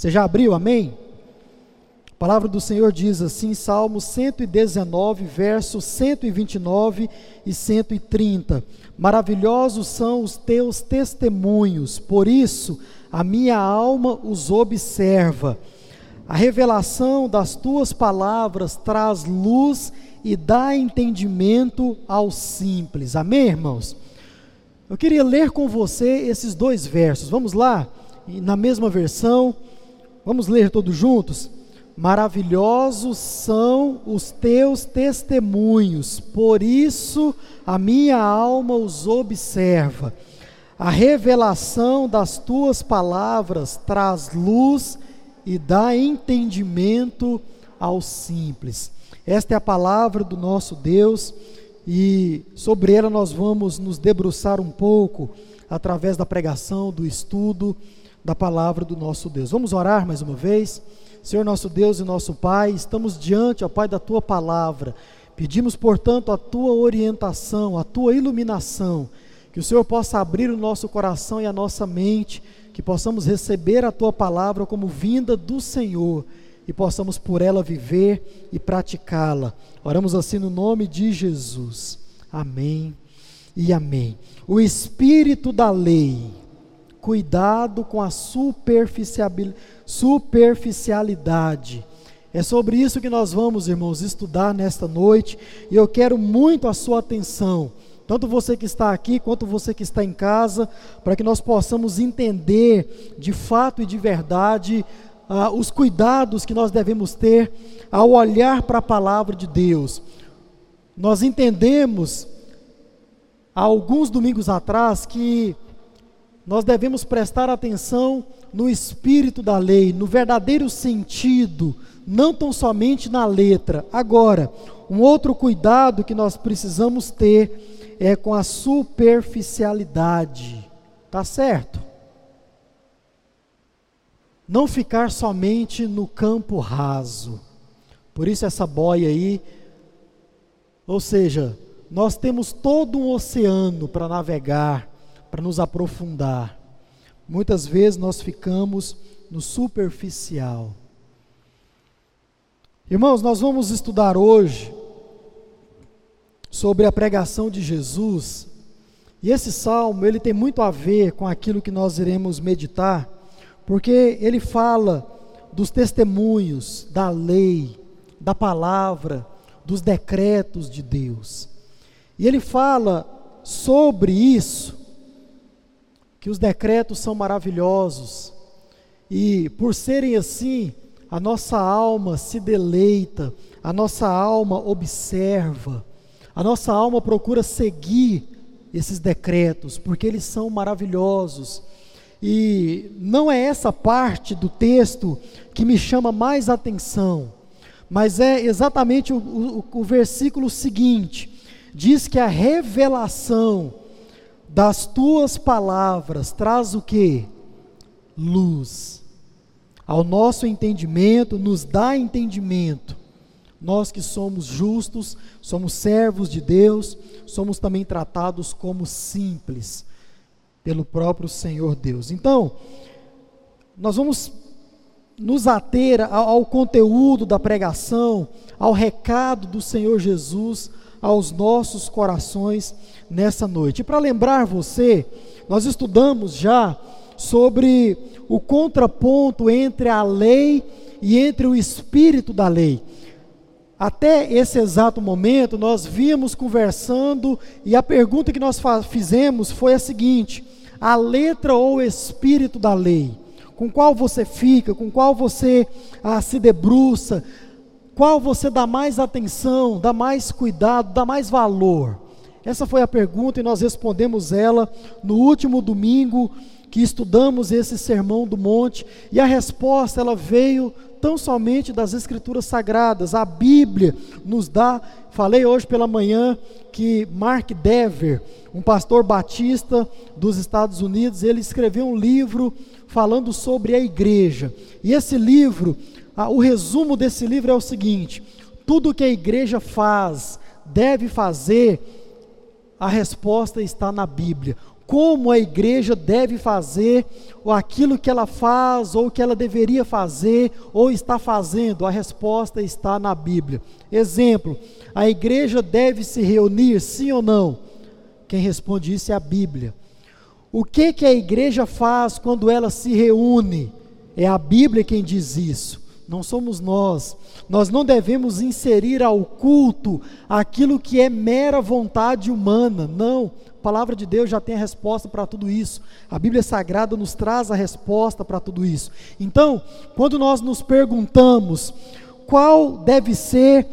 Você já abriu, amém? A palavra do Senhor diz assim, Salmo 119, versos 129 e 130. Maravilhosos são os teus testemunhos, por isso a minha alma os observa. A revelação das tuas palavras traz luz e dá entendimento aos simples. Amém, irmãos? Eu queria ler com você esses dois versos. Vamos lá? Na mesma versão. Vamos ler todos juntos? Maravilhosos são os teus testemunhos, por isso a minha alma os observa. A revelação das tuas palavras traz luz e dá entendimento aos simples. Esta é a palavra do nosso Deus e sobre ela nós vamos nos debruçar um pouco através da pregação, do estudo da palavra do nosso Deus. Vamos orar mais uma vez? Senhor nosso Deus e nosso Pai, estamos diante, ó Pai, da tua palavra. Pedimos, portanto, a tua orientação, a tua iluminação que o Senhor possa abrir o nosso coração e a nossa mente, que possamos receber a tua palavra como vinda do Senhor e possamos por ela viver e praticá-la. Oramos assim no nome de Jesus. Amém e amém. O espírito da lei, cuidado com a superficialidade. É sobre isso que nós vamos, irmãos, estudar nesta noite, e eu quero muito a sua atenção tanto você que está aqui quanto você que está em casa, para que nós possamos entender de fato e de verdade ah, os cuidados que nós devemos ter ao olhar para a palavra de Deus. Nós entendemos, há alguns domingos atrás, que nós devemos prestar atenção no espírito da lei, no verdadeiro sentido, não tão somente na letra. Agora, um outro cuidado que nós precisamos ter é com a superficialidade. Tá certo? Não ficar somente no campo raso. Por isso essa boia aí, ou seja, nós temos todo um oceano para navegar, para nos aprofundar. Muitas vezes nós ficamos no superficial. Irmãos, nós vamos estudar hoje sobre a pregação de Jesus. E esse salmo, ele tem muito a ver com aquilo que nós iremos meditar, porque ele fala dos testemunhos, da lei, da palavra, dos decretos de Deus. E ele fala sobre isso, que os decretos são maravilhosos, e por serem assim, a nossa alma se deleita, a nossa alma observa, a nossa alma procura seguir esses decretos, porque eles são maravilhosos. E não é essa parte do texto que me chama mais atenção, mas é exatamente o, o, o versículo seguinte: diz que a revelação das tuas palavras traz o que? Luz. Ao nosso entendimento, nos dá entendimento nós que somos justos, somos servos de Deus, somos também tratados como simples pelo próprio Senhor Deus. Então, nós vamos nos ater ao, ao conteúdo da pregação, ao recado do Senhor Jesus aos nossos corações nessa noite. E para lembrar você, nós estudamos já sobre o contraponto entre a lei e entre o espírito da lei. Até esse exato momento, nós víamos conversando e a pergunta que nós fizemos foi a seguinte: a letra ou espírito da lei? Com qual você fica, com qual você ah, se debruça, qual você dá mais atenção, dá mais cuidado, dá mais valor? Essa foi a pergunta e nós respondemos ela no último domingo que estudamos esse sermão do monte e a resposta ela veio tão somente das Escrituras Sagradas. A Bíblia nos dá, falei hoje pela manhã que Mark Dever, um pastor batista dos Estados Unidos, ele escreveu um livro falando sobre a igreja. E esse livro, o resumo desse livro é o seguinte: tudo que a igreja faz, deve fazer, a resposta está na Bíblia. como a igreja deve fazer, ou aquilo que ela faz, ou que ela deveria fazer, ou está fazendo? A resposta está na Bíblia. Exemplo: a igreja deve se reunir, sim ou não? Quem responde isso é a Bíblia. O que, que a igreja faz quando ela se reúne? É a Bíblia quem diz isso, não somos nós. Nós não devemos inserir ao culto aquilo que é mera vontade humana, não. A palavra de Deus já tem a resposta para tudo isso. A Bíblia Sagrada nos traz a resposta para tudo isso. Então, quando nós nos perguntamos qual deve ser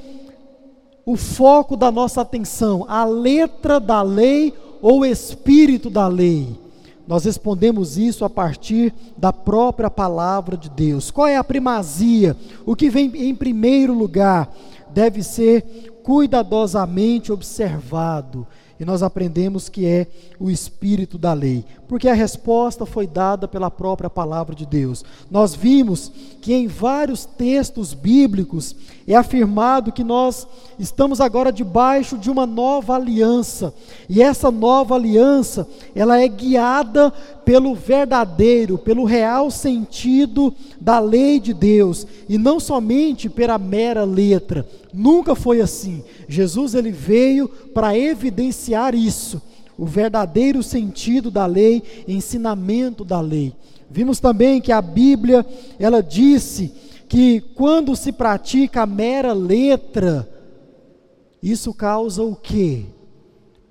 o foco da nossa atenção, a letra da lei ou o espírito da lei? Nós respondemos isso a partir da própria palavra de Deus. Qual é a primazia? O que vem em primeiro lugar deve ser cuidadosamente observado e nós aprendemos que é o espírito da lei, porque a resposta foi dada pela própria palavra de Deus. Nós vimos que em vários textos bíblicos é afirmado que nós estamos agora debaixo de uma nova aliança, e essa nova aliança, ela é guiada pelo verdadeiro, pelo real sentido da lei de Deus, e não somente pela mera letra. Nunca foi assim. Jesus ele veio para evidenciar isso, o verdadeiro sentido da lei, ensinamento da lei. Vimos também que a Bíblia, ela disse que quando se pratica a mera letra, isso causa o quê?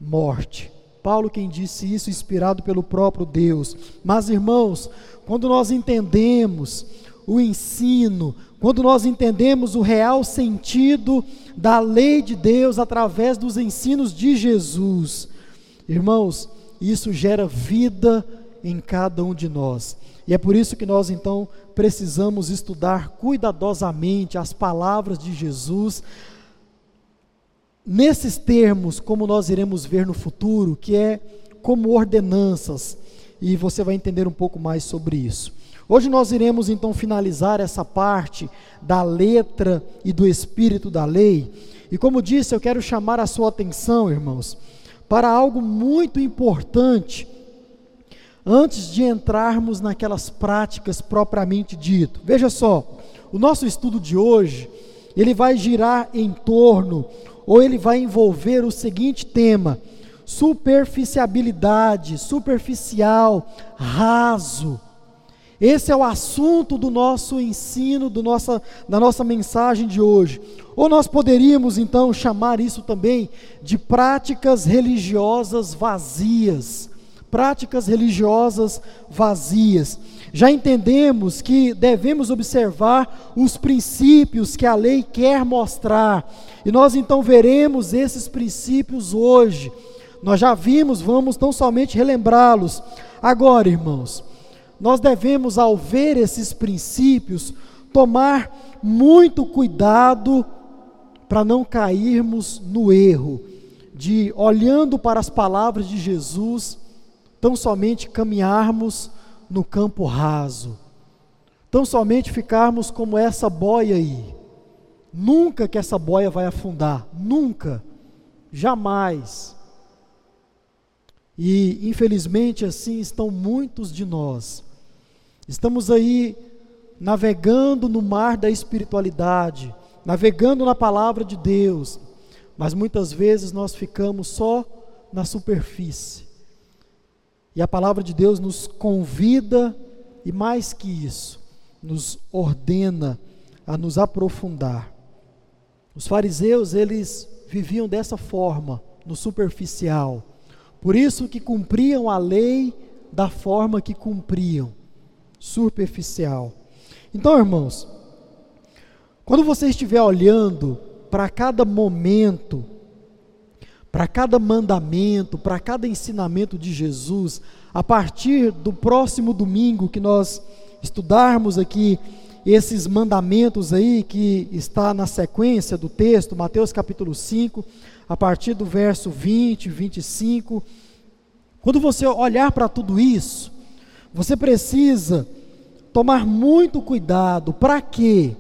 Morte. Paulo quem disse isso, inspirado pelo próprio Deus. Mas, irmãos, quando nós entendemos o ensino, quando nós entendemos o real sentido da lei de Deus através dos ensinos de Jesus, irmãos, isso gera vida em cada um de nós. E é por isso que nós então precisamos estudar cuidadosamente as palavras de Jesus nesses termos, como nós iremos ver no futuro, que é como ordenanças, e você vai entender um pouco mais sobre isso. Hoje nós iremos então finalizar essa parte da letra e do espírito da lei. E como disse, eu quero chamar a sua atenção, irmãos, para algo muito importante antes de entrarmos naquelas práticas propriamente dito. Veja só, o nosso estudo de hoje, ele vai girar em torno ou ele vai envolver o seguinte tema: superficialidade, superficial, raso. Esse é o assunto do nosso ensino, do nossa, da nossa mensagem de hoje. Ou nós poderíamos então chamar isso também de práticas religiosas vazias. Práticas religiosas vazias. Já entendemos que devemos observar os princípios que a lei quer mostrar e nós então veremos esses princípios hoje. Nós já vimos, vamos tão somente relembrá-los. Agora, irmãos, nós devemos, ao ver esses princípios, tomar muito cuidado para não cairmos no erro de, olhando para as palavras de Jesus, tão somente caminharmos no campo raso, tão somente ficarmos como essa boia aí Nunca que essa boia vai afundar, nunca, jamais. E infelizmente assim estão muitos de nós. Estamos aí navegando no mar da espiritualidade, navegando na palavra de Deus, mas muitas vezes nós ficamos só na superfície. E a palavra de Deus nos convida, e mais que isso, nos ordena a nos aprofundar. Os fariseus, eles viviam dessa forma, no superficial. Por isso que cumpriam a lei da forma que cumpriam, superficial. Então, irmãos, quando você estiver olhando para cada momento, para cada mandamento, para cada ensinamento de Jesus, a partir do próximo domingo que nós estudarmos aqui esses mandamentos aí que está na sequência do texto, Mateus capítulo 5, a partir do verso 20, 25. Quando você olhar para tudo isso, você precisa tomar muito cuidado. Para quê?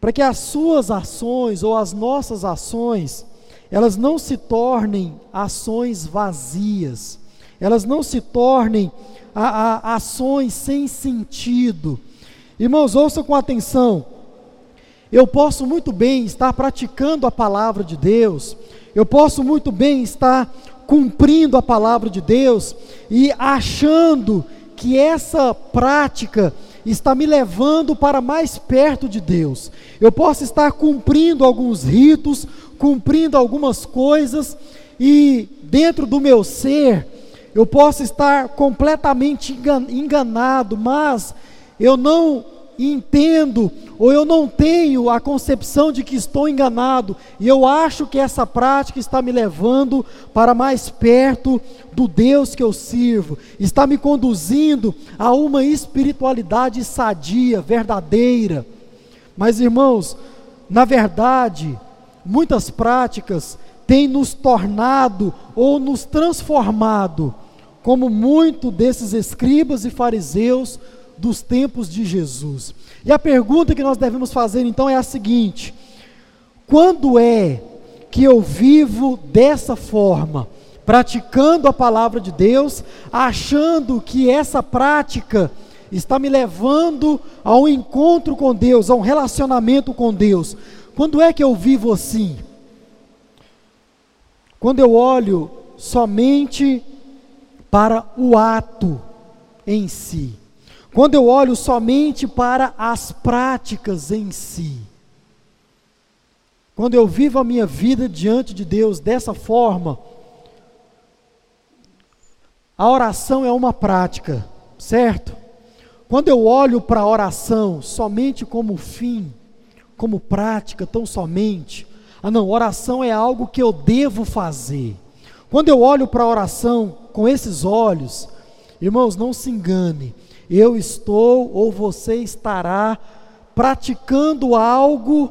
Para que as suas ações ou as nossas ações, elas não se tornem ações vazias. elas não se tornem a, a, ações sem sentido. Irmãos, ouçam com atenção. Eu posso muito bem estar praticando a palavra de Deus, eu posso muito bem estar cumprindo a palavra de Deus e achando que essa prática está me levando para mais perto de Deus. Eu posso estar cumprindo alguns ritos, cumprindo algumas coisas e dentro do meu ser eu posso estar completamente enganado, mas eu não entendo ou eu não tenho a concepção de que estou enganado e eu acho que essa prática está me levando para mais perto do Deus que eu sirvo, está me conduzindo a uma espiritualidade sadia, verdadeira. Mas irmãos, na verdade, muitas práticas têm nos tornado ou nos transformado como muito desses escribas e fariseus dos tempos de Jesus. E a pergunta que nós devemos fazer então é a seguinte: quando é que eu vivo dessa forma, praticando a palavra de Deus, achando que essa prática está me levando a um encontro com Deus, a um relacionamento com Deus? Quando é que eu vivo assim? Quando eu olho somente para o ato em si. Quando eu olho somente para as práticas em si, quando eu vivo a minha vida diante de Deus dessa forma, a oração é uma prática, certo? Quando eu olho para a oração somente como fim, como prática, tão somente, ah não, oração é algo que eu devo fazer. Quando eu olho para a oração com esses olhos, irmãos, não se engane, eu estou ou você estará praticando algo,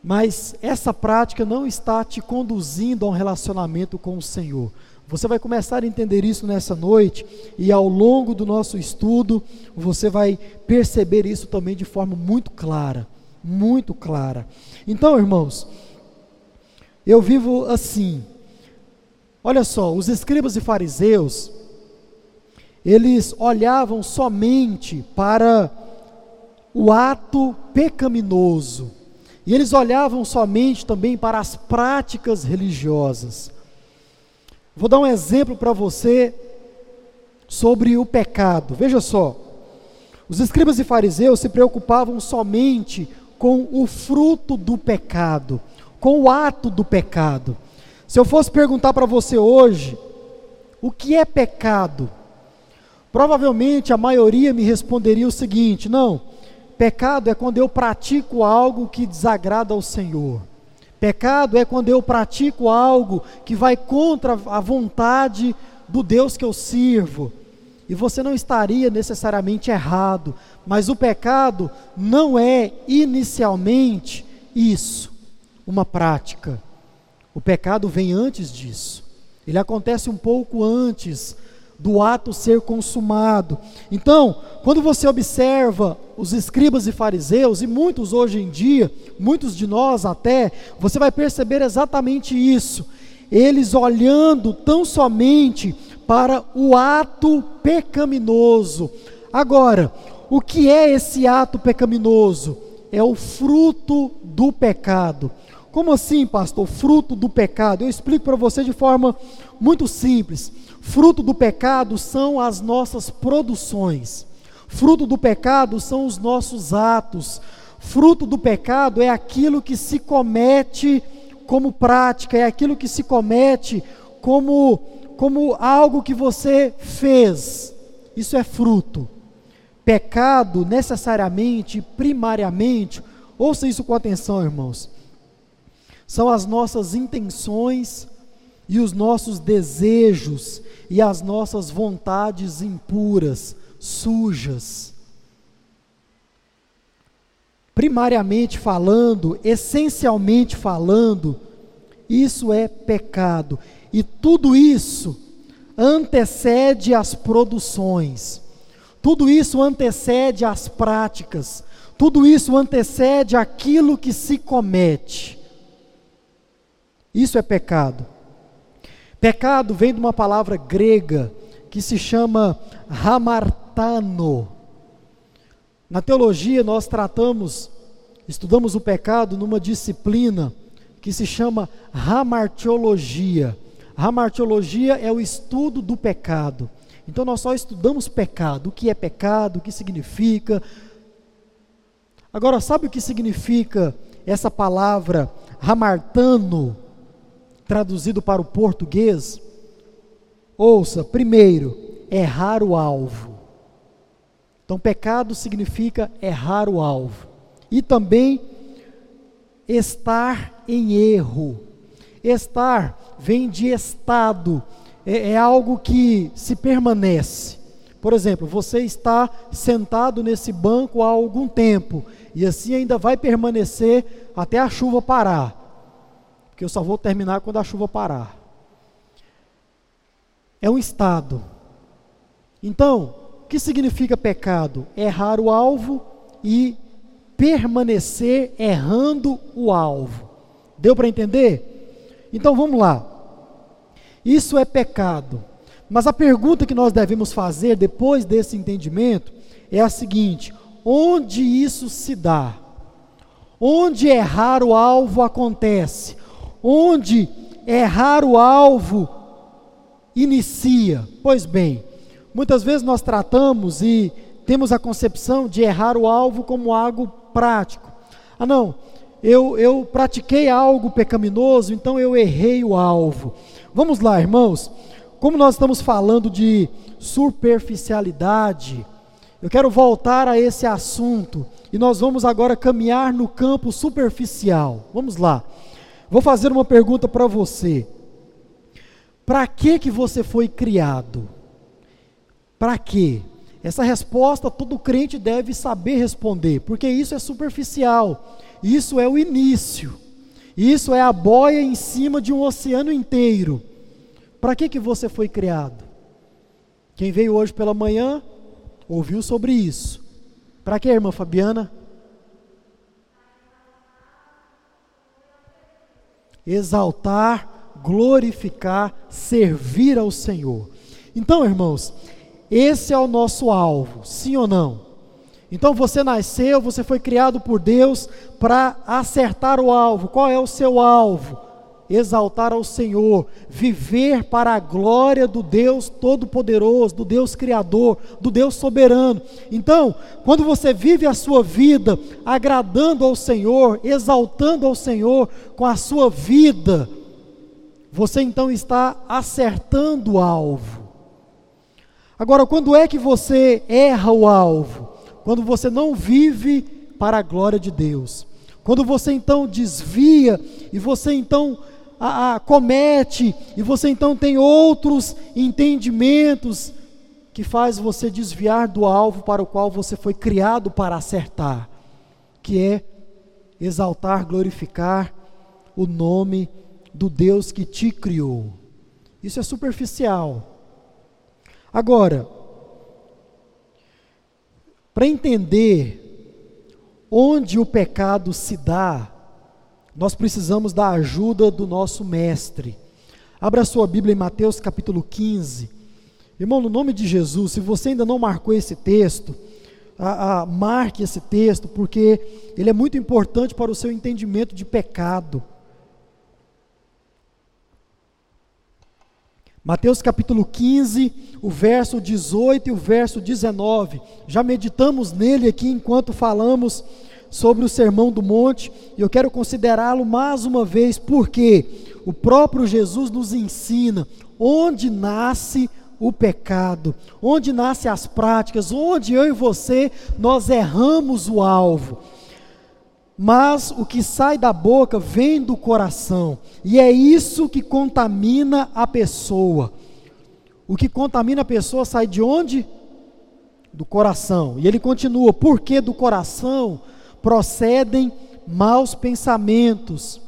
mas essa prática não está te conduzindo a um relacionamento com o Senhor. Você vai começar a entender isso nessa noite, e ao longo do nosso estudo, você vai perceber isso também de forma muito clara. Muito clara. Então, irmãos, eu vivo assim. Olha só, os escribas e fariseus, eles olhavam somente para o ato pecaminoso, e eles olhavam somente também para as práticas religiosas. Vou dar um exemplo para você sobre o pecado. Veja só, os escribas e fariseus se preocupavam somente com o fruto do pecado, com o ato do pecado. Se eu fosse perguntar para você hoje, o que é pecado? Provavelmente a maioria me responderia o seguinte: não, pecado é quando eu pratico algo que desagrada ao Senhor. Pecado é quando eu pratico algo que vai contra a vontade do Deus que eu sirvo. E você não estaria necessariamente errado, mas o pecado não é inicialmente isso, uma prática. O pecado vem antes disso. Ele acontece um pouco antes do ato ser consumado. Então, quando você observa os escribas e fariseus, e muitos hoje em dia, muitos de nós até, você vai perceber exatamente isso. Eles olhando tão somente para o ato pecaminoso. Agora, o que é esse ato pecaminoso? É o fruto do pecado. Como assim, pastor? Fruto do pecado. Eu explico para você de forma muito simples. Fruto do pecado são as nossas produções. Fruto do pecado são os nossos atos. Fruto do pecado é aquilo que se comete como prática, é aquilo que se comete como como algo que você fez. Isso é fruto. Pecado necessariamente, primariamente, ouça isso com atenção, irmãos. São as nossas intenções e os nossos desejos e as nossas vontades impuras, sujas. Primariamente falando, essencialmente falando, isso é pecado. E tudo isso antecede as produções. Tudo isso antecede as práticas. Tudo isso antecede aquilo que se comete. Isso é pecado. Pecado vem de uma palavra grega que se chama hamartano. Na teologia nós tratamos, estudamos o pecado numa disciplina que se chama hamartiologia. Hamartiologia é o estudo do pecado. Então nós só estudamos pecado, o que é pecado, o que significa. Agora, sabe o que significa essa palavra hamartano, traduzido para o português? Ouça, primeiro, errar o alvo. Então, pecado significa errar o alvo. E também estar em erro. Estar vem de estado, é, é algo que se permanece. Por exemplo, você está sentado nesse banco há algum tempo e assim ainda vai permanecer até a chuva parar. Porque eu só vou terminar quando a chuva parar. É um estado. Então, o que significa pecado? Errar o alvo e permanecer errando o alvo. Deu para entender? Então vamos lá. Isso é pecado. Mas a pergunta que nós devemos fazer depois desse entendimento é a seguinte: onde isso se dá? Onde errar o alvo acontece? Onde errar o alvo inicia? Pois bem, muitas vezes nós tratamos e temos a concepção de errar o alvo como algo prático. Ah, não, eu, eu pratiquei algo pecaminoso, então eu errei o alvo. Vamos lá, irmãos. Como nós estamos falando de superficialidade, eu quero voltar a esse assunto e nós vamos agora caminhar no campo superficial. Vamos lá. Vou fazer uma pergunta para você. Para que que você foi criado? Para quê? Essa resposta todo crente deve saber responder, porque isso é superficial. Isso é o início. Isso é a boia em cima de um oceano inteiro. Para que, que você foi criado? Quem veio hoje pela manhã ouviu sobre isso. Para que, irmã Fabiana? Exaltar, glorificar, servir ao Senhor. Então, irmãos, esse é o nosso alvo, sim ou não? Então você nasceu, você foi criado por Deus para acertar o alvo. Qual é o seu alvo? Exaltar ao Senhor, viver para a glória do Deus Todo-Poderoso, do Deus Criador, do Deus Soberano. Então, quando você vive a sua vida agradando ao Senhor, exaltando ao Senhor com a sua vida, você então está acertando o alvo. Agora, quando é que você erra o alvo? Quando você não vive para a glória de Deus, quando você então desvia e você então a, a, comete e você então tem outros entendimentos que faz você desviar do alvo para o qual você foi criado para acertar, que é exaltar, glorificar o nome do Deus que te criou. Isso é superficial. Agora, para entender onde o pecado se dá, nós precisamos da ajuda do nosso mestre. Abra sua Bíblia em Mateus capítulo 15. Irmão, no nome de Jesus, se você ainda não marcou esse texto, a, a, marque esse texto, porque ele é muito importante para o seu entendimento de pecado. Mateus capítulo 15, o verso 18 e o verso 19. Já meditamos nele aqui enquanto falamos sobre o Sermão do Monte, e eu quero considerá-lo mais uma vez, porque o próprio Jesus nos ensina onde nasce o pecado, onde nascem as práticas, onde eu e você nós erramos o alvo mas o que sai da boca vem do coração, e é isso que contamina a pessoa. O que contamina a pessoa sai de onde? Do coração. E ele continua: porque do coração procedem maus pensamentos,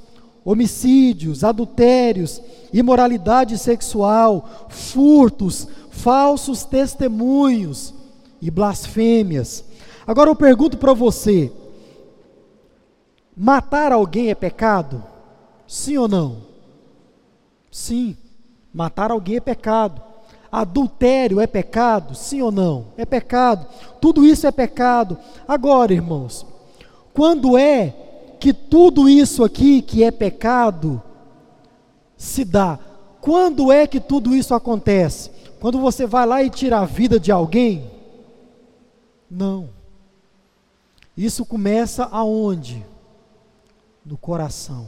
homicídios, adultérios, imoralidade sexual, furtos, falsos testemunhos e blasfêmias. Agora eu pergunto para você: Matar alguém é pecado? Sim ou não? Sim. Matar alguém é pecado. Adultério é pecado? Sim ou não? É pecado. Tudo isso é pecado. Agora, irmãos, quando é que tudo isso aqui que é pecado se dá? Quando é que tudo isso acontece? Quando você vai lá e tira a vida de alguém? Não. Isso começa aonde? No coração.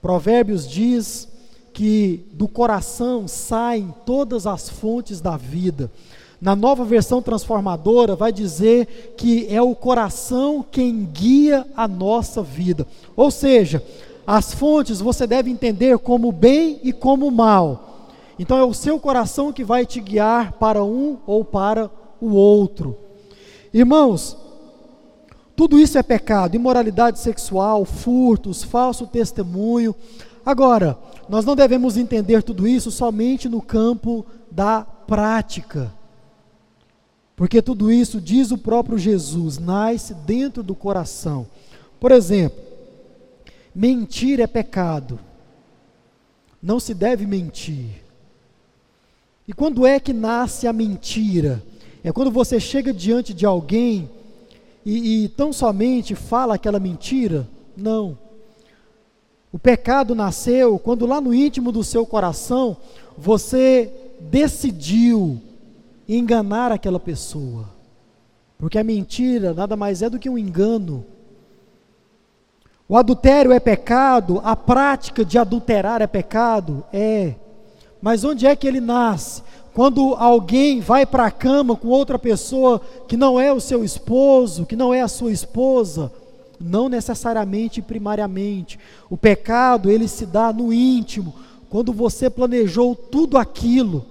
Provérbios diz que do coração saem todas as fontes da vida. Na nova versão transformadora, vai dizer que é o coração quem guia a nossa vida. Ou seja, as fontes você deve entender como bem e como mal. Então é o seu coração que vai te guiar para um ou para o outro. Irmãos, tudo isso é pecado, imoralidade sexual, furtos, falso testemunho. Agora, nós não devemos entender tudo isso somente no campo da prática. Porque tudo isso, diz o próprio Jesus, nasce dentro do coração. Por exemplo, mentir é pecado. Não se deve mentir. E quando é que nasce a mentira? É quando você chega diante de alguém e, e tão somente fala aquela mentira? Não. O pecado nasceu quando lá no íntimo do seu coração você decidiu enganar aquela pessoa. Porque a mentira nada mais é do que um engano. O adultério é pecado, a prática de adulterar é pecado? É. Mas onde é que ele nasce? Quando alguém vai para a cama com outra pessoa que não é o seu esposo, que não é a sua esposa, não necessariamente primariamente. O pecado, ele se dá no íntimo, quando você planejou tudo aquilo.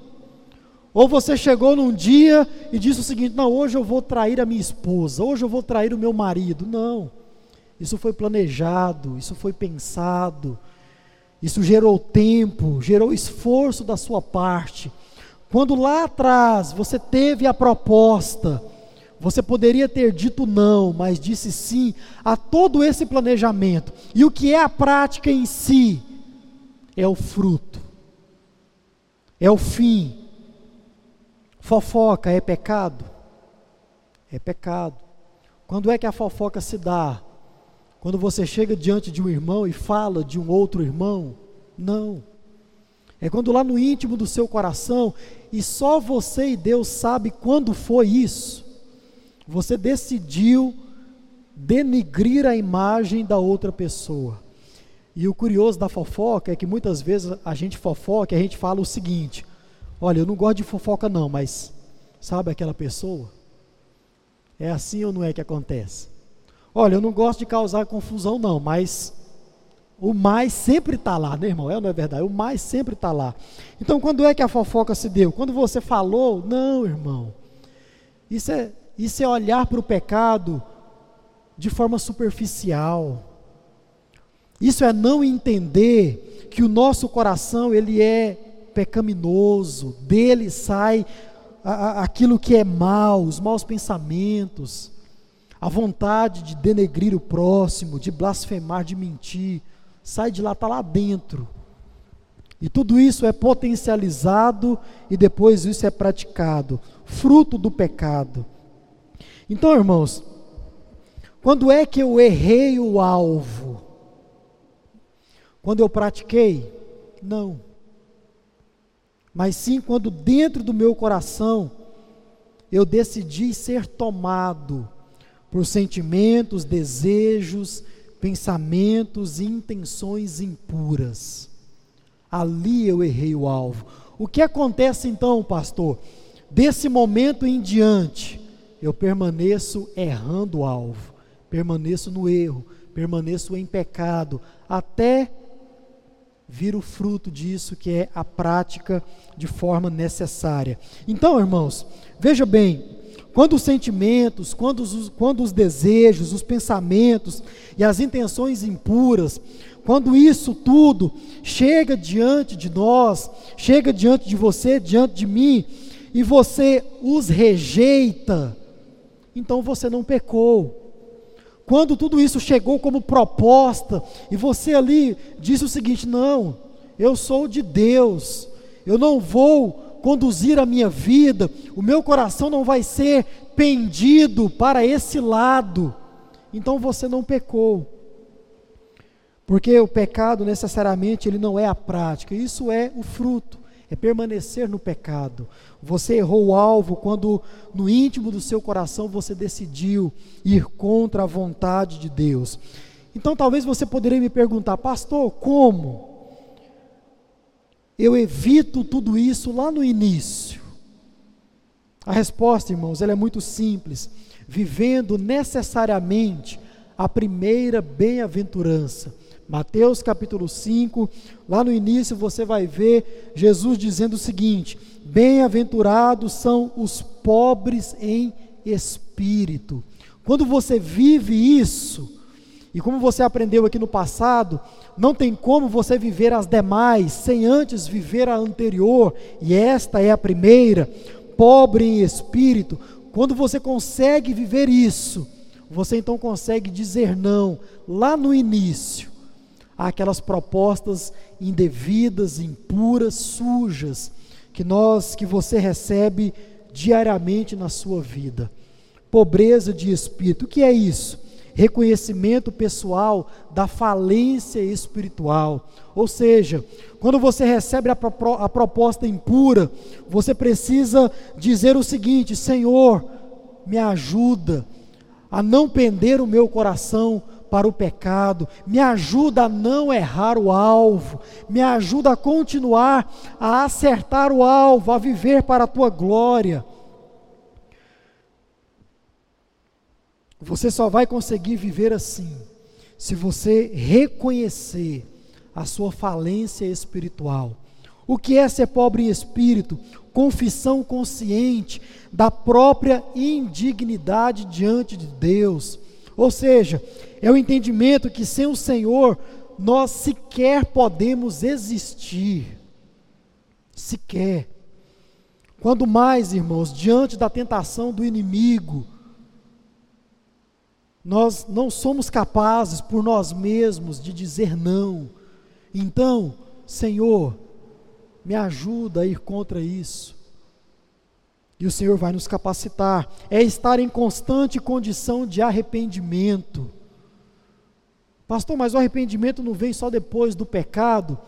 Ou você chegou num dia e disse o seguinte: não, hoje eu vou trair a minha esposa, hoje eu vou trair o meu marido. Não. Isso foi planejado, isso foi pensado, isso gerou tempo, gerou esforço da sua parte. Quando lá atrás você teve a proposta, você poderia ter dito não, mas disse sim a todo esse planejamento. E o que é a prática em si? É o fruto, é o fim. Fofoca é pecado? É pecado. Quando é que a fofoca se dá? Quando você chega diante de um irmão e fala de um outro irmão? Não. É quando lá no íntimo do seu coração, e só você e Deus sabe quando foi isso você decidiu denigrir a imagem da outra pessoa. E o curioso da fofoca é que muitas vezes a gente fofoca e a gente fala o seguinte: olha, eu não gosto de fofoca não, mas sabe aquela pessoa? É assim ou não é que acontece? Olha, eu não gosto de causar confusão não, mas o mais sempre está lá, né, irmão? É ou não é verdade? O mais sempre está lá. Então, quando é que a fofoca se deu? Quando você falou, não, irmão. Isso é, isso é olhar para o pecado de forma superficial. Isso é não entender que o nosso coração ele é pecaminoso, dele sai a, a, aquilo que é mal, os maus pensamentos, a vontade de denegrir o próximo, de blasfemar, de mentir, sai de lá, está lá dentro. E tudo isso é potencializado e depois isso é praticado, fruto do pecado. Então, irmãos, quando é que eu errei o alvo? Quando eu pratiquei? Não. Mas sim quando dentro do meu coração eu decidi ser tomado por sentimentos, desejos, pensamentos e intenções impuras. Ali eu errei o alvo. O que acontece então, pastor? Desse momento em diante, eu permaneço errando o alvo, permaneço no erro, permaneço em pecado, até vir o fruto disso que é a prática de forma necessária. Então, irmãos, veja bem, quando os sentimentos, quando os, quando os desejos, os pensamentos e as intenções impuras, quando isso tudo chega diante de nós, chega diante de você, diante de mim, e você os rejeita, então você não pecou. Quando tudo isso chegou como proposta, e você ali disse o seguinte: não, eu sou de Deus, eu não vou conduzir a minha vida, o meu coração não vai ser pendido para esse lado, então você não pecou. Porque o pecado necessariamente ele não é a prática, isso é o fruto, é permanecer no pecado. Você errou o alvo quando no íntimo do seu coração você decidiu ir contra a vontade de Deus. Então talvez você poderia me perguntar, pastor, como? Eu evito tudo isso lá no início. A resposta, irmãos, ela é muito simples. Vivendo necessariamente a primeira bem-aventurança. Mateus capítulo 5, lá no início você vai ver Jesus dizendo o seguinte: Bem-aventurados são os pobres em espírito. Quando você vive isso, e como você aprendeu aqui no passado, não tem como você viver as demais sem antes viver a anterior, e esta é a primeira, pobre em espírito. Quando você consegue viver isso, você então consegue dizer não lá no início àquelas propostas indevidas, impuras, sujas que nós que você recebe diariamente na sua vida. Pobreza de espírito. O que é isso? Reconhecimento pessoal da falência espiritual. Ou seja, quando você recebe a, a proposta impura, você precisa dizer o seguinte: Senhor, me ajuda a não pender o meu coração para o pecado, me ajuda a não errar o alvo, me ajuda a continuar a acertar o alvo, a viver para a tua glória. Você só vai conseguir viver assim se você reconhecer a sua falência espiritual. O que é ser pobre em espírito? Confissão consciente da própria indignidade diante de Deus. Ou seja, é o entendimento que sem o Senhor nós sequer podemos existir. Sequer. Quando mais, irmãos, diante da tentação do inimigo, nós não somos capazes por nós mesmos de dizer não. Então, Senhor, me ajuda a ir contra isso. E o Senhor vai nos capacitar. É estar em constante condição de arrependimento. Pastor, mas o arrependimento não vem só depois do pecado?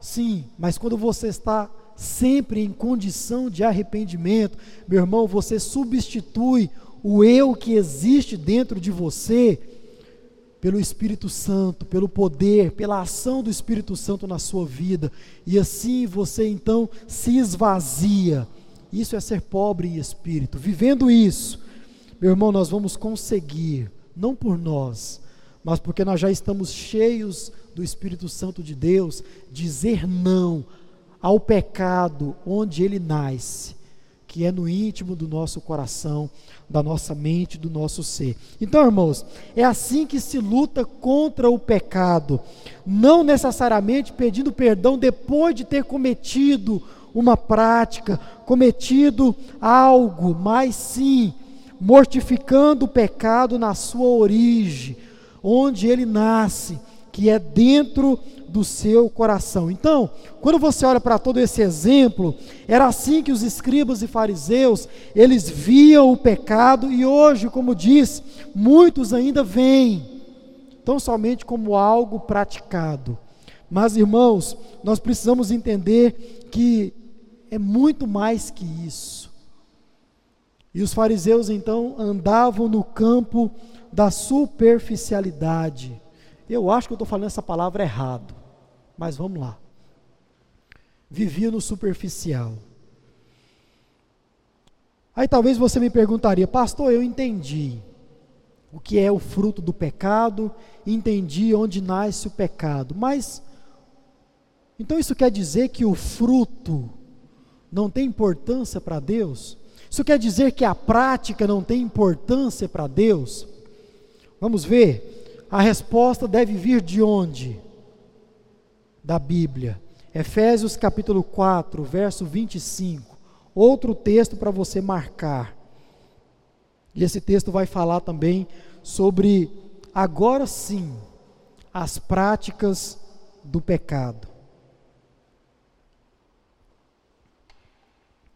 Sim, mas quando você está sempre em condição de arrependimento, meu irmão, você substitui o eu que existe dentro de você pelo Espírito Santo, pelo poder, pela ação do Espírito Santo na sua vida, e assim você então se esvazia. Isso é ser pobre em espírito. Vivendo isso, meu irmão, nós vamos conseguir, não por nós, mas porque nós já estamos cheios do Espírito Santo de Deus, dizer não ao pecado onde ele nasce que é no íntimo do nosso coração, da nossa mente, do nosso ser. Então, irmãos, é assim que se luta contra o pecado, não necessariamente pedindo perdão depois de ter cometido uma prática, cometido algo, mas sim mortificando o pecado na sua origem, onde ele nasce, que é dentro do seu coração. Então, quando você olha para todo esse exemplo, era assim que os escribas e fariseus, eles viam o pecado e hoje, como diz, muitos ainda veem, tão somente como algo praticado. Mas, irmãos, nós precisamos entender que é muito mais que isso. E os fariseus então andavam no campo da superficialidade. Eu acho que eu estou falando essa palavra errado. Mas vamos lá. Vivia no superficial. Aí talvez você me perguntaria, pastor, eu entendi o que é o fruto do pecado, entendi onde nasce o pecado, mas então isso quer dizer que o fruto não tem importância para Deus? Isso quer dizer que a prática não tem importância para Deus? Vamos ver. A resposta deve vir de onde? Da Bíblia. Efésios capítulo 4, verso 25. Outro texto para você marcar. E esse texto vai falar também sobre, agora sim, as práticas do pecado.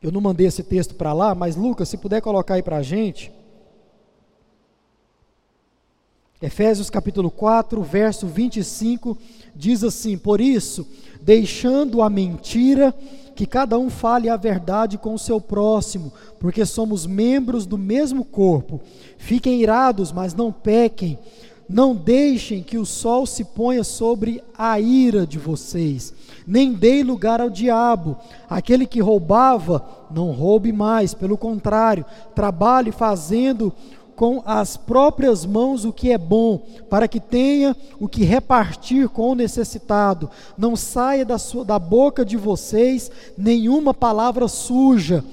Eu não mandei esse texto para lá, mas Lucas, se puder colocar aí para a gente. Efésios capítulo 4, verso 25, diz assim: Por isso, deixando a mentira, que cada um fale a verdade com o seu próximo, porque somos membros do mesmo corpo. Fiquem irados, mas não pequem. Não deixem que o sol se ponha sobre a ira de vocês, nem dei lugar ao diabo. Aquele que roubava, não roube mais, pelo contrário, trabalhe fazendo com as próprias mãos o que é bom, para que tenha o que repartir com o necessitado. Não saia da, sua, da boca de vocês nenhuma palavra suja,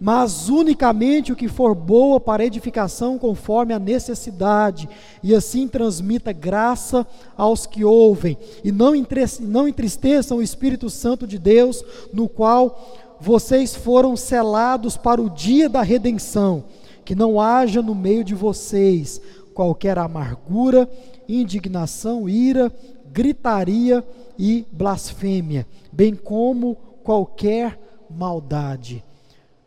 mas unicamente o que for boa para edificação conforme a necessidade, e assim transmita graça aos que ouvem, e não, não entristeçam o Espírito Santo de Deus, no qual vocês foram selados para o dia da redenção que não haja no meio de vocês qualquer amargura, indignação, ira, gritaria e blasfêmia, bem como qualquer maldade.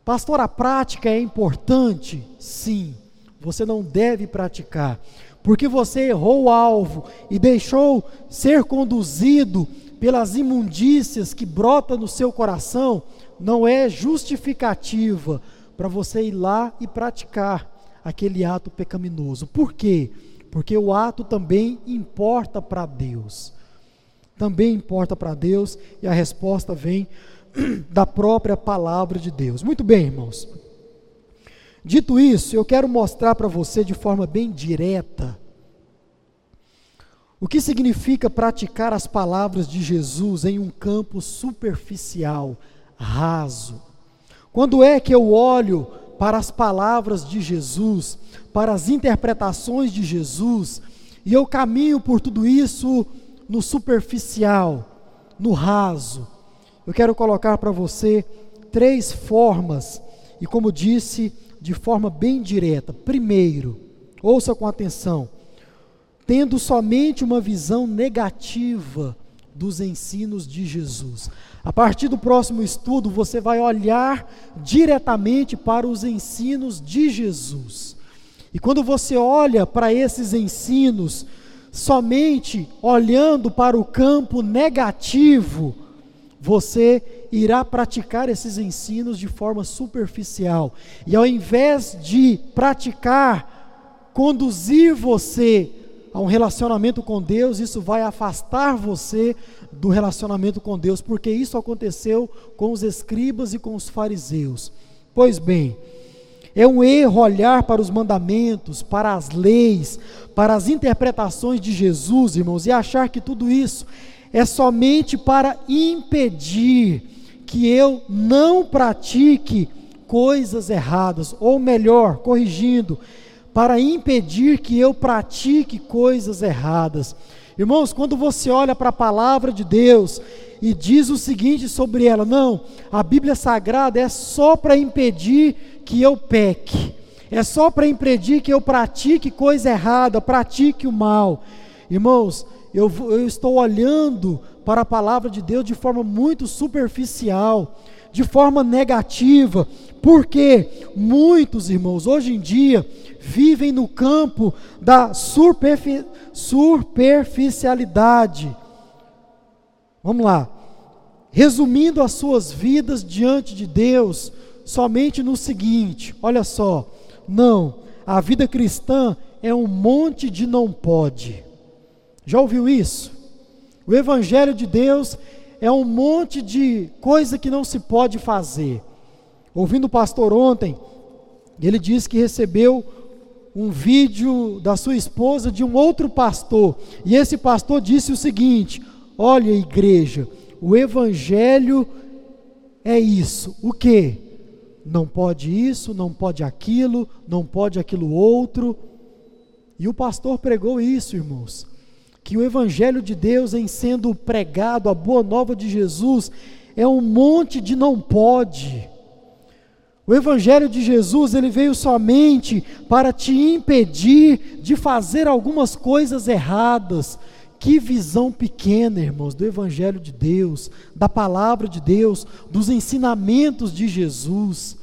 Pastor, a prática é importante? Sim, você não deve praticar, porque você errou o alvo e deixou ser conduzido pelas imundícias que brotam no seu coração, não é justificativa para você ir lá e praticar aquele ato pecaminoso. Por quê? Porque o ato também importa para Deus. Também importa para Deus e a resposta vem da própria palavra de Deus. Muito bem, irmãos. Dito isso, eu quero mostrar para você de forma bem direta o que significa praticar as palavras de Jesus em um campo superficial, raso. Quando é que eu olho para as palavras de Jesus, para as interpretações de Jesus, e eu caminho por tudo isso no superficial, no raso? Eu quero colocar para você três formas, e como disse, de forma bem direta. Primeiro, ouça com atenção, tendo somente uma visão negativa dos ensinos de Jesus. A partir do próximo estudo, você vai olhar diretamente para os ensinos de Jesus. E quando você olha para esses ensinos, somente olhando para o campo negativo, você irá praticar esses ensinos de forma superficial. E ao invés de praticar, conduzir você a um relacionamento com Deus, isso vai afastar você do relacionamento com Deus, porque isso aconteceu com os escribas e com os fariseus. Pois bem, é um erro olhar para os mandamentos, para as leis, para as interpretações de Jesus, irmãos, e achar que tudo isso é somente para impedir que eu não pratique coisas erradas, ou melhor, corrigindo, para impedir que eu pratique coisas erradas. Irmãos, quando você olha para a palavra de Deus e diz o seguinte sobre ela: não, a Bíblia Sagrada é só para impedir que eu peque, é só para impedir que eu pratique coisa errada, pratique o mal. Irmãos, eu, eu estou olhando para a palavra de Deus de forma muito superficial, de forma negativa, porque muitos irmãos hoje em dia vivem no campo da superfi superficialidade. Vamos lá. Resumindo as suas vidas diante de Deus, somente no seguinte: olha só, não, a vida cristã é um monte de não pode. Já ouviu isso? O Evangelho de Deus é um monte de coisa que não se pode fazer. Ouvindo o pastor ontem, ele disse que recebeu um vídeo da sua esposa de um outro pastor, e esse pastor disse o seguinte: Olha, igreja, o evangelho é isso. O que? Não pode isso, não pode aquilo, não pode aquilo outro. E o pastor pregou isso, irmãos, que o evangelho de Deus em sendo pregado, a boa nova de Jesus, é um monte de não pode. O evangelho de Jesus, ele veio somente para te impedir de fazer algumas coisas erradas Que visão pequena, irmãos, do Evangelho de Deus, da palavra de Deus, dos ensinamentos de Jesus.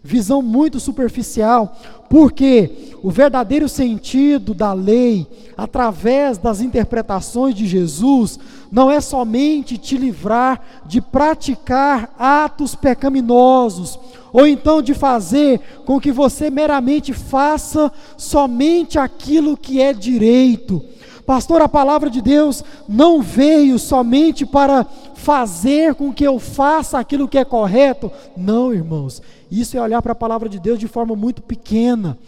Visão muito superficial, porque o verdadeiro sentido da lei, através das interpretações de Jesus, não é somente te livrar de praticar atos pecaminosos, ou então de fazer com que você meramente faça somente aquilo que é direito. Pastor, a palavra de Deus não veio somente para fazer com que eu faça aquilo que é correto. Não, irmãos. Isso é olhar para a palavra de Deus de forma muito pequena.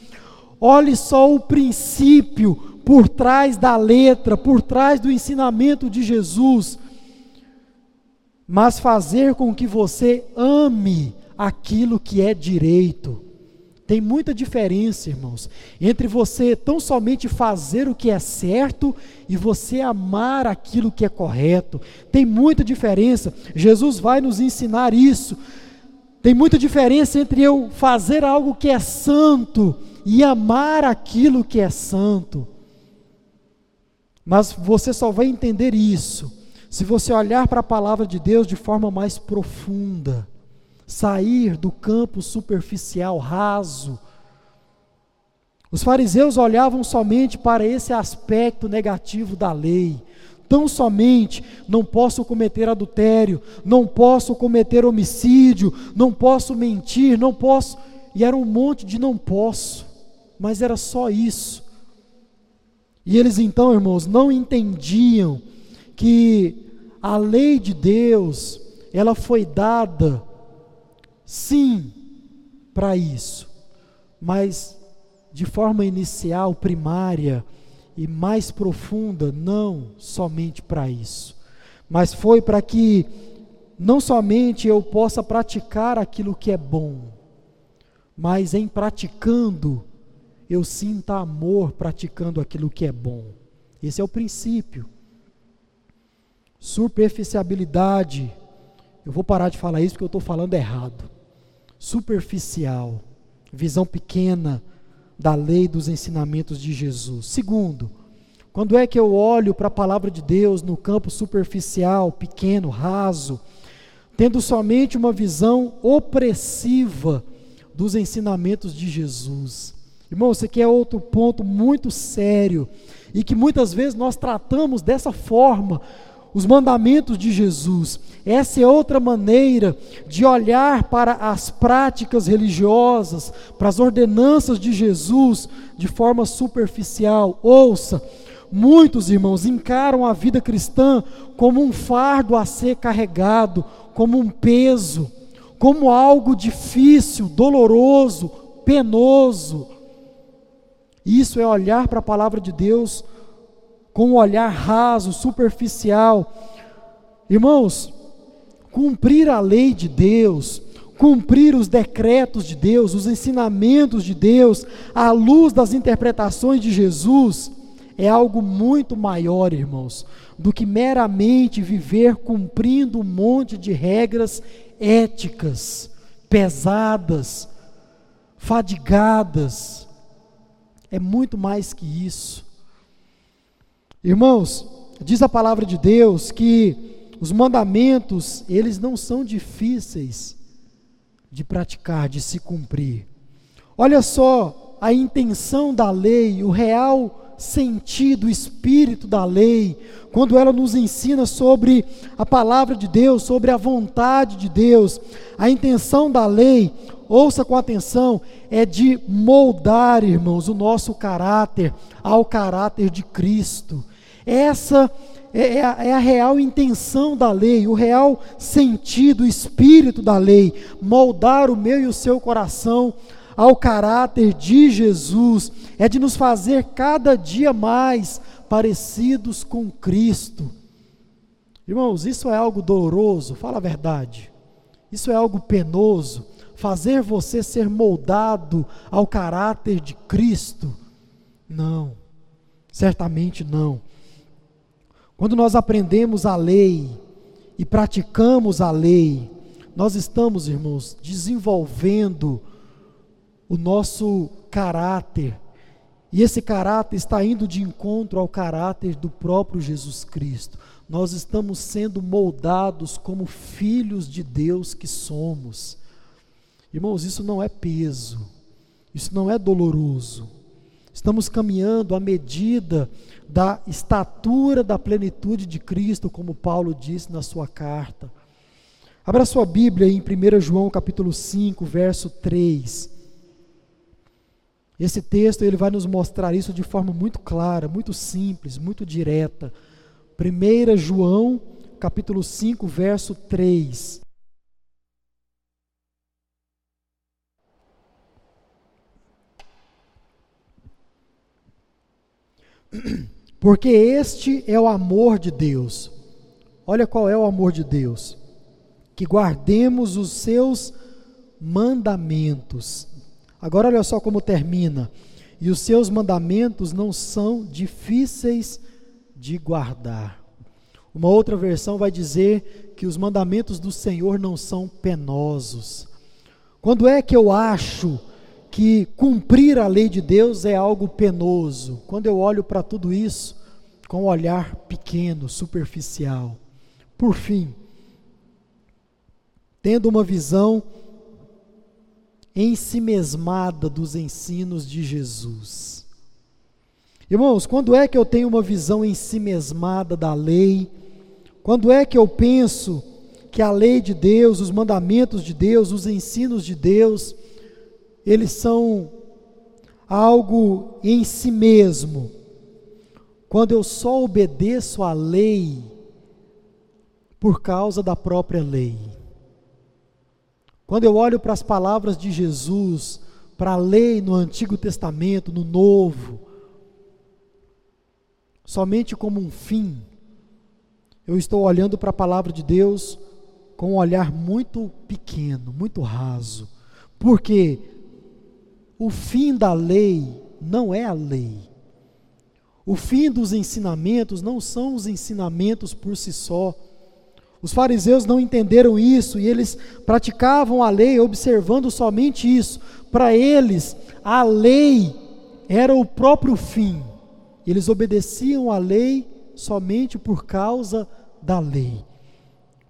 Olhe só o princípio por trás da letra, por trás do ensinamento de Jesus. Mas fazer com que você ame aquilo que é direito. Tem muita diferença, irmãos, entre você tão somente fazer o que é certo e você amar aquilo que é correto. Tem muita diferença. Jesus vai nos ensinar isso. Tem muita diferença entre eu fazer algo que é santo e amar aquilo que é santo. Mas você só vai entender isso se você olhar para a palavra de Deus de forma mais profunda sair do campo superficial, raso. Os fariseus olhavam somente para esse aspecto negativo da lei. Tão somente não posso cometer adultério, não posso cometer homicídio, não posso mentir, não posso. E era um monte de não posso, mas era só isso. E eles então, irmãos, não entendiam que a lei de Deus, ela foi dada sim para isso, mas de forma inicial, primária e mais profunda, não somente para isso, mas foi para que não somente eu possa praticar aquilo que é bom, mas em praticando, eu sinta amor praticando aquilo que é bom. Esse é o princípio. Superficialidade. Eu vou parar de falar isso porque eu estou falando errado superficial, visão pequena da lei dos ensinamentos de Jesus. Segundo, quando é que eu olho para a palavra de Deus no campo superficial, pequeno, raso, tendo somente uma visão opressiva dos ensinamentos de Jesus? Irmão, isso aqui é outro ponto muito sério e que muitas vezes nós tratamos dessa forma os mandamentos de Jesus. Essa é outra maneira de olhar para as práticas religiosas, para as ordenanças de Jesus de forma superficial. Ouça, muitos irmãos encaram a vida cristã como um fardo a ser carregado, como um peso, como algo difícil, doloroso, penoso. Isso é olhar para a palavra de Deus com um olhar raso, superficial. Irmãos, cumprir a lei de Deus, cumprir os decretos de Deus, os ensinamentos de Deus, à luz das interpretações de Jesus, é algo muito maior, irmãos, do que meramente viver cumprindo um monte de regras éticas, pesadas, fadigadas. É muito mais que isso. Irmãos, diz a palavra de Deus que os mandamentos, eles não são difíceis de praticar, de se cumprir. Olha só a intenção da lei, o real sentido, o espírito da lei, quando ela nos ensina sobre a palavra de Deus, sobre a vontade de Deus. A intenção da lei, ouça com atenção, é de moldar, irmãos, o nosso caráter ao caráter de Cristo essa é, é a, é a, real intenção da lei, o real sentido, o espírito da lei, moldar o meu e o seu coração ao caráter de Jesus, é de nos fazer cada dia mais parecidos com Cristo. Irmãos, isso é algo doloroso, fala a verdade. Isso é algo penoso, fazer você ser moldado ao caráter de Cristo. Não, certamente não. Quando nós aprendemos a lei e praticamos a lei, nós estamos, irmãos, desenvolvendo o nosso caráter E esse caráter está indo de encontro ao caráter do próprio Jesus Cristo. Nós estamos sendo moldados como filhos de Deus que somos. Irmãos, isso não é peso, isso não é doloroso. Estamos caminhando à medida da estatura da plenitude de Cristo, como Paulo disse na sua carta. Abra sua Bíblia em 1 João capítulo 5, verso 3. Esse texto ele vai nos mostrar isso de forma muito clara, muito simples, muito direta. 1 João, capítulo 5, verso 3. Porque este é o amor de Deus. Olha qual é o amor de Deus. Que guardemos os seus mandamentos. Agora olha só como termina. E os seus mandamentos não são difíceis de guardar. Uma outra versão vai dizer que os mandamentos do Senhor não são penosos. Quando é que eu acho que cumprir a lei de Deus é algo penoso? Quando eu olho para tudo isso com um olhar pequeno, superficial. Por fim, tendo uma visão em si mesmada dos ensinos de Jesus. Irmãos, quando é que eu tenho uma visão em si mesmada da lei? Quando é que eu penso que a lei de Deus, os mandamentos de Deus, os ensinos de Deus, eles são algo em si mesmo? Quando eu só obedeço à lei por causa da própria lei. Quando eu olho para as palavras de Jesus, para a lei no Antigo Testamento, no Novo, somente como um fim, eu estou olhando para a palavra de Deus com um olhar muito pequeno, muito raso. Porque o fim da lei não é a lei. O fim dos ensinamentos não são os ensinamentos por si só. Os fariseus não entenderam isso e eles praticavam a lei observando somente isso. Para eles, a lei era o próprio fim. Eles obedeciam a lei somente por causa da lei.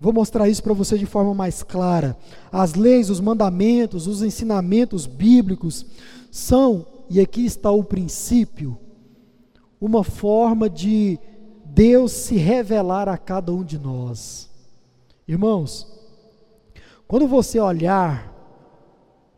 Vou mostrar isso para você de forma mais clara. As leis, os mandamentos, os ensinamentos bíblicos são, e aqui está o princípio, uma forma de Deus se revelar a cada um de nós. Irmãos, quando você olhar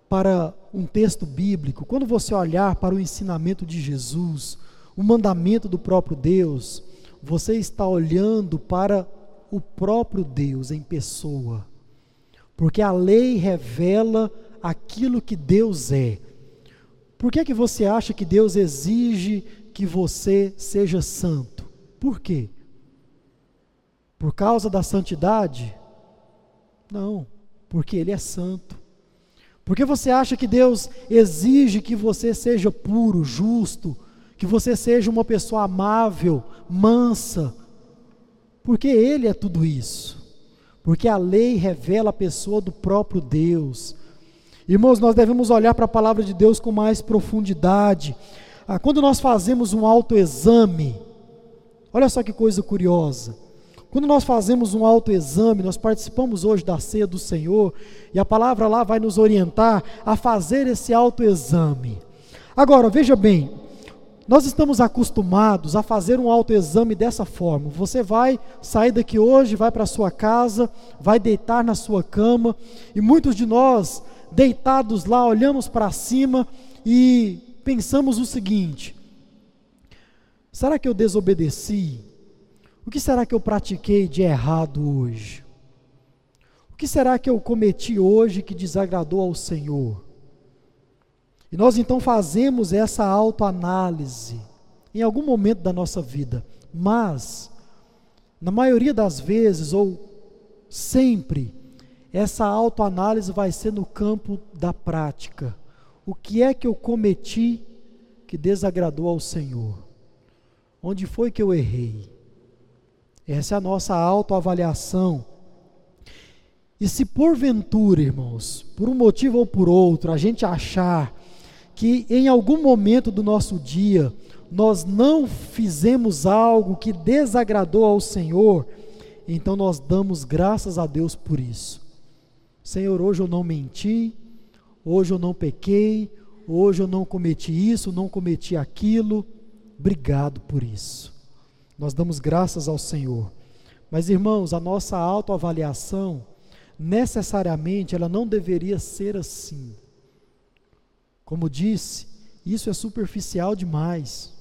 para um texto bíblico, quando você olhar para o ensinamento de Jesus, o mandamento do próprio Deus, você está olhando para o próprio Deus em pessoa. Porque a lei revela aquilo que Deus é. Por que, é que você acha que Deus exige que você seja santo? Por quê? Por causa da santidade? Não, porque Ele é santo. Por que você acha que Deus exige que você seja puro, justo, que você seja uma pessoa amável, mansa? Porque Ele é tudo isso. Porque a lei revela a pessoa do próprio Deus. Irmãos, nós devemos olhar para a palavra de Deus com mais profundidade. Ah, quando nós fazemos um autoexame, olha só que coisa curiosa. Quando nós fazemos um autoexame, nós participamos hoje da ceia do Senhor, e a palavra lá vai nos orientar a fazer esse autoexame. Agora, veja bem, nós estamos acostumados a fazer um autoexame dessa forma. Você vai sair daqui hoje, vai para sua casa, vai deitar na sua cama, e muitos de nós, deitados lá, olhamos para cima e pensamos o seguinte: será que eu desobedeci? O que será que eu pratiquei de errado hoje? O que será que eu cometi hoje que desagradou ao Senhor? E nós então fazemos essa autoanálise em algum momento da nossa vida, mas, na maioria das vezes, ou sempre, essa autoanálise vai ser no campo da prática. O que é que eu cometi que desagradou ao Senhor? Onde foi que eu errei? Essa é a nossa autoavaliação. E se porventura, irmãos, por um motivo ou por outro, a gente achar que em algum momento do nosso dia nós não fizemos algo que desagradou ao Senhor, então nós damos graças a Deus por isso. Senhor, hoje eu não menti, hoje eu não pequei, hoje eu não cometi isso, não cometi aquilo. Obrigado por isso. Nós damos graças ao Senhor. Mas irmãos, a nossa autoavaliação necessariamente ela não deveria ser assim. Como disse, isso é superficial demais.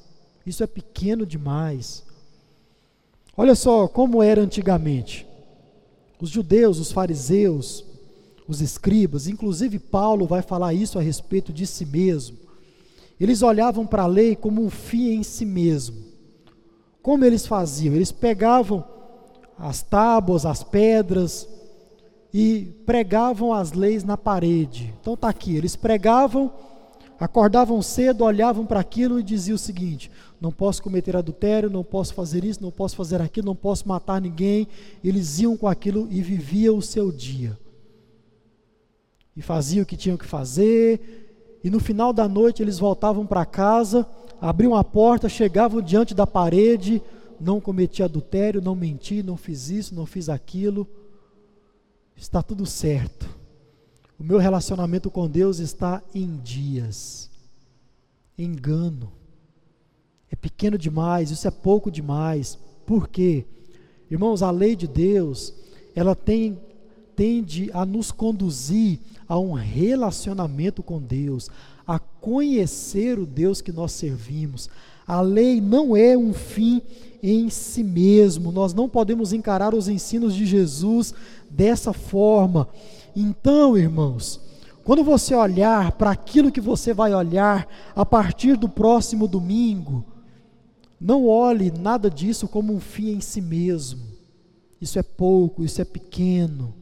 Isso é pequeno demais. Olha só como era antigamente. Os judeus, os fariseus, os escribas, inclusive Paulo vai falar isso a respeito de si mesmo. Eles olhavam para a lei como um fim em si mesmo. Como eles faziam? Eles pegavam as tábuas, as pedras e pregavam as leis na parede. Então está aqui, eles pregavam Acordavam cedo, olhavam para aquilo e diziam o seguinte: não posso cometer adultério, não posso fazer isso, não posso fazer aquilo, não posso matar ninguém. Eles iam com aquilo e viviam o seu dia. E faziam o que tinham que fazer, e no final da noite eles voltavam para casa, abriam a porta, chegavam diante da parede, não cometi adultério, não menti, não fiz isso, não fiz aquilo. Está tudo certo o meu relacionamento com Deus está em dias. Engano. É pequeno demais, isso é pouco demais. Por quê? Irmãos, a lei de Deus, ela tem, tende a nos conduzir a um relacionamento com Deus, a conhecer o Deus que nós servimos. A lei não é um fim em si mesmo. Nós não podemos encarar os ensinos de Jesus dessa forma. Então, irmãos, quando você olhar para aquilo que você vai olhar a partir do próximo domingo, não olhe nada disso como um fim em si mesmo. Isso é pouco, isso é pequeno.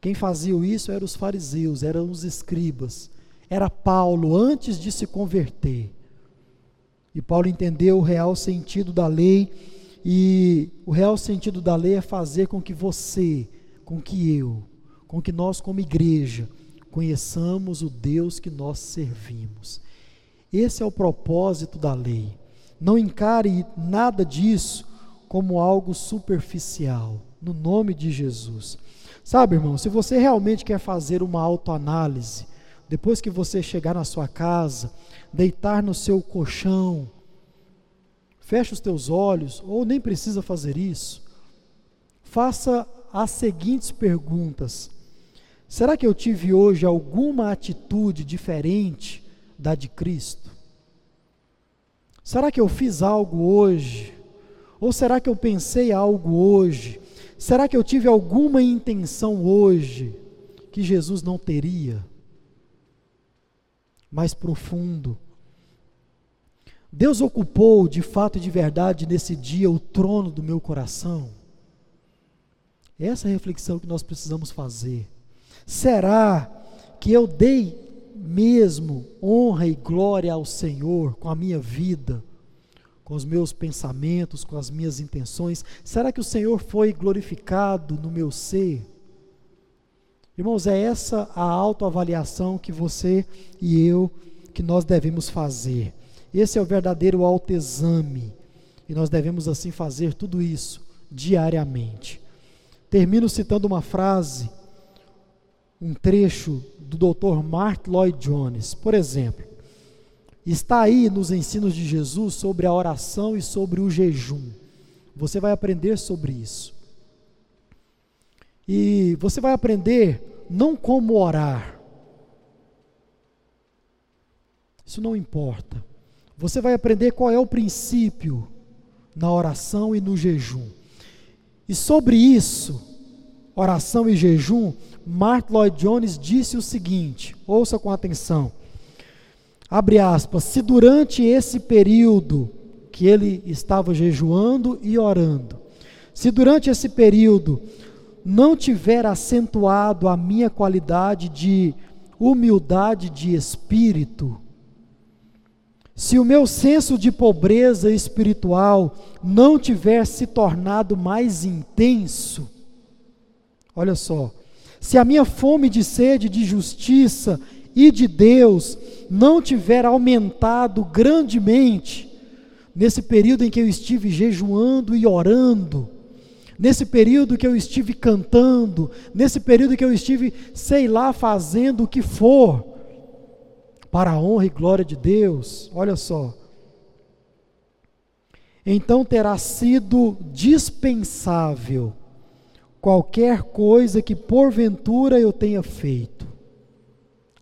Quem fazia isso eram os fariseus, eram os escribas. Era Paulo antes de se converter. E Paulo entendeu o real sentido da lei, e o real sentido da lei é fazer com que você, com que eu, com que nós, como igreja, conheçamos o Deus que nós servimos. Esse é o propósito da lei. Não encare nada disso como algo superficial, no nome de Jesus. Sabe, irmão, se você realmente quer fazer uma autoanálise, depois que você chegar na sua casa, deitar no seu colchão, feche os teus olhos, ou nem precisa fazer isso, faça as seguintes perguntas Será que eu tive hoje alguma atitude diferente da de Cristo? Será que eu fiz algo hoje? Ou será que eu pensei algo hoje? Será que eu tive alguma intenção hoje que Jesus não teria? Mais profundo. Deus ocupou de fato e de verdade nesse dia o trono do meu coração? Essa é a reflexão que nós precisamos fazer. Será que eu dei mesmo honra e glória ao Senhor com a minha vida, com os meus pensamentos, com as minhas intenções? Será que o Senhor foi glorificado no meu ser? Irmãos, é essa a autoavaliação que você e eu que nós devemos fazer. Esse é o verdadeiro autoexame. E nós devemos assim fazer tudo isso diariamente. Termino citando uma frase um trecho do Dr. Mark Lloyd Jones, por exemplo. Está aí nos ensinos de Jesus sobre a oração e sobre o jejum. Você vai aprender sobre isso. E você vai aprender não como orar. Isso não importa. Você vai aprender qual é o princípio na oração e no jejum. E sobre isso, oração e jejum, Mark Lloyd Jones disse o seguinte: ouça com atenção. Abre aspas, se durante esse período que ele estava jejuando e orando, se durante esse período não tiver acentuado a minha qualidade de humildade de espírito, se o meu senso de pobreza espiritual não tiver se tornado mais intenso, olha só, se a minha fome de sede de justiça e de Deus não tiver aumentado grandemente, nesse período em que eu estive jejuando e orando, nesse período que eu estive cantando, nesse período que eu estive, sei lá, fazendo o que for, para a honra e glória de Deus, olha só. Então terá sido dispensável qualquer coisa que porventura eu tenha feito.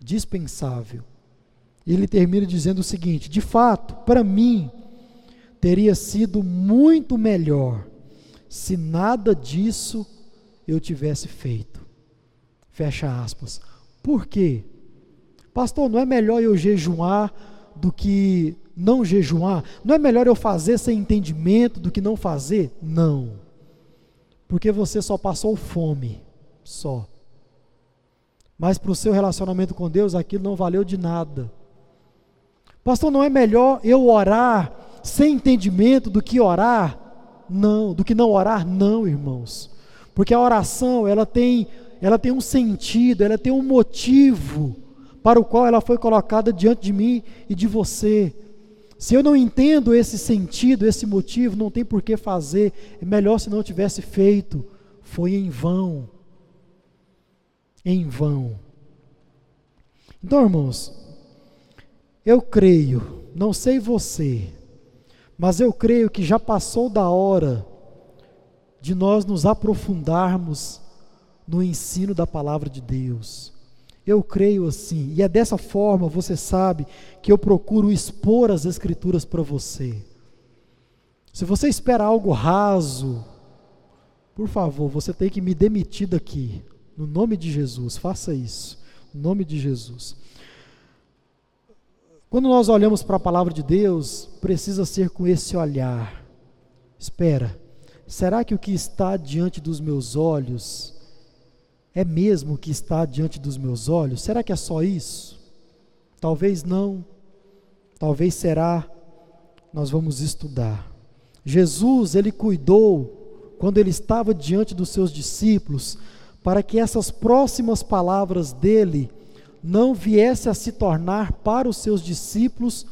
Dispensável. Ele termina dizendo o seguinte: de fato, para mim, teria sido muito melhor se nada disso eu tivesse feito. Fecha aspas. Por quê? Pastor, não é melhor eu jejuar do que não jejuar? Não é melhor eu fazer sem entendimento do que não fazer? Não. Porque você só passou fome, só. Mas para o seu relacionamento com Deus, aquilo não valeu de nada. Pastor, não é melhor eu orar sem entendimento do que orar? Não, do que não orar? Não, irmãos. Porque a oração, ela tem, ela tem um sentido, ela tem um motivo para o qual ela foi colocada diante de mim e de você. Se eu não entendo esse sentido, esse motivo, não tem por que fazer. É melhor se não tivesse feito. Foi em vão. Em vão. Então, irmãos, eu creio, não sei você, mas eu creio que já passou da hora de nós nos aprofundarmos no ensino da palavra de Deus. Eu creio assim, e é dessa forma, você sabe, que eu procuro expor as Escrituras para você. Se você espera algo raso, por favor, você tem que me demitir daqui, no nome de Jesus, faça isso, no nome de Jesus. Quando nós olhamos para a palavra de Deus, precisa ser com esse olhar. Espera, será que o que está diante dos meus olhos é mesmo o que está diante dos meus olhos? Será que é só isso? Talvez não, talvez será. Nós vamos estudar. Jesus, ele cuidou, quando ele estava diante dos seus discípulos, para que essas próximas palavras dele não viesse a se tornar para os seus discípulos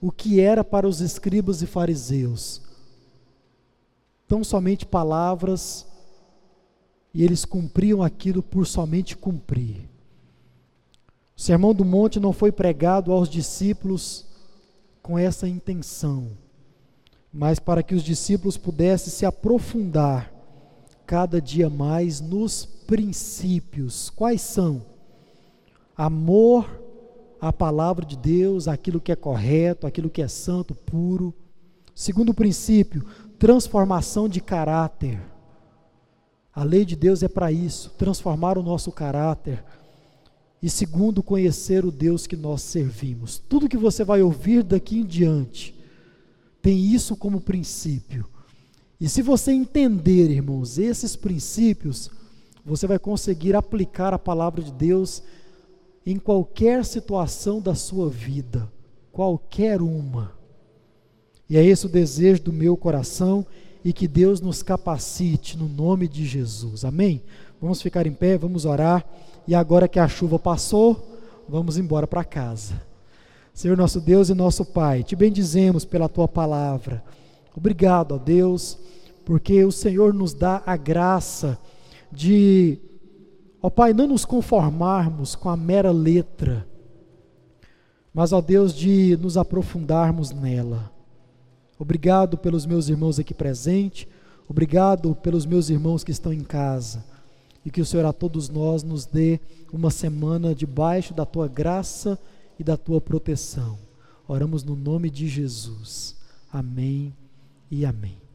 o que era para os escribas e fariseus. Tão somente palavras e eles cumpriam aquilo por somente cumprir. O Sermão do Monte não foi pregado aos discípulos com essa intenção, mas para que os discípulos pudessem se aprofundar cada dia mais nos princípios. Quais são? Amor à palavra de Deus, aquilo que é correto, aquilo que é santo, puro. Segundo princípio, transformação de caráter. A lei de Deus é para isso, transformar o nosso caráter. E segundo, conhecer o Deus que nós servimos. Tudo que você vai ouvir daqui em diante tem isso como princípio. E se você entender, irmãos, esses princípios, você vai conseguir aplicar a palavra de Deus em qualquer situação da sua vida, qualquer uma. E é esse o desejo do meu coração e que Deus nos capacite no nome de Jesus. Amém? Vamos ficar em pé, vamos orar. E agora que a chuva passou, vamos embora para casa. Senhor nosso Deus e nosso Pai, te bendizemos pela tua palavra. Obrigado, ó Deus, porque o Senhor nos dá a graça de, ó Pai, não nos conformarmos com a mera letra, mas, ó Deus, de nos aprofundarmos nela. Obrigado pelos meus irmãos aqui presentes. Obrigado pelos meus irmãos que estão em casa. E que o Senhor a todos nós nos dê uma semana debaixo da tua graça e da tua proteção. Oramos no nome de Jesus. Amém e amém.